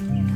Yeah.